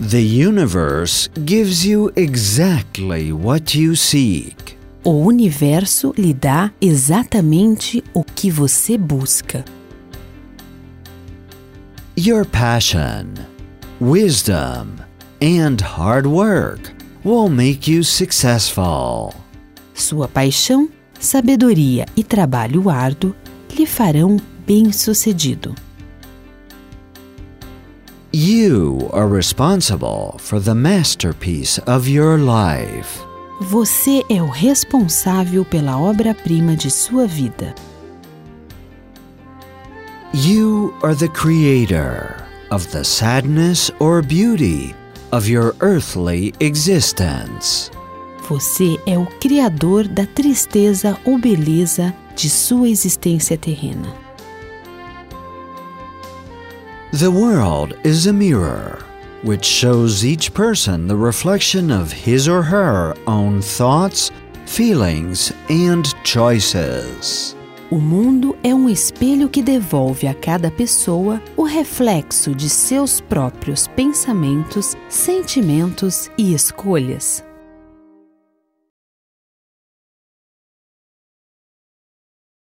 The universe gives you exactly what you seek. O universo lhe dá exatamente o que você busca. Your passion, wisdom, and hard work will make you successful. Sua paixão, sabedoria e trabalho árduo lhe farão bem-sucedido. You are responsible for the masterpiece of your life. Você é o responsável pela obra-prima de sua vida. You are the creator of the sadness or beauty of your earthly existence. Você é o criador da tristeza ou beleza de sua existência terrena. The world is a mirror which shows each person the reflection of his or her own thoughts, feelings, and choices. O mundo é um espelho que devolve a cada pessoa o reflexo de seus próprios pensamentos, sentimentos e escolhas.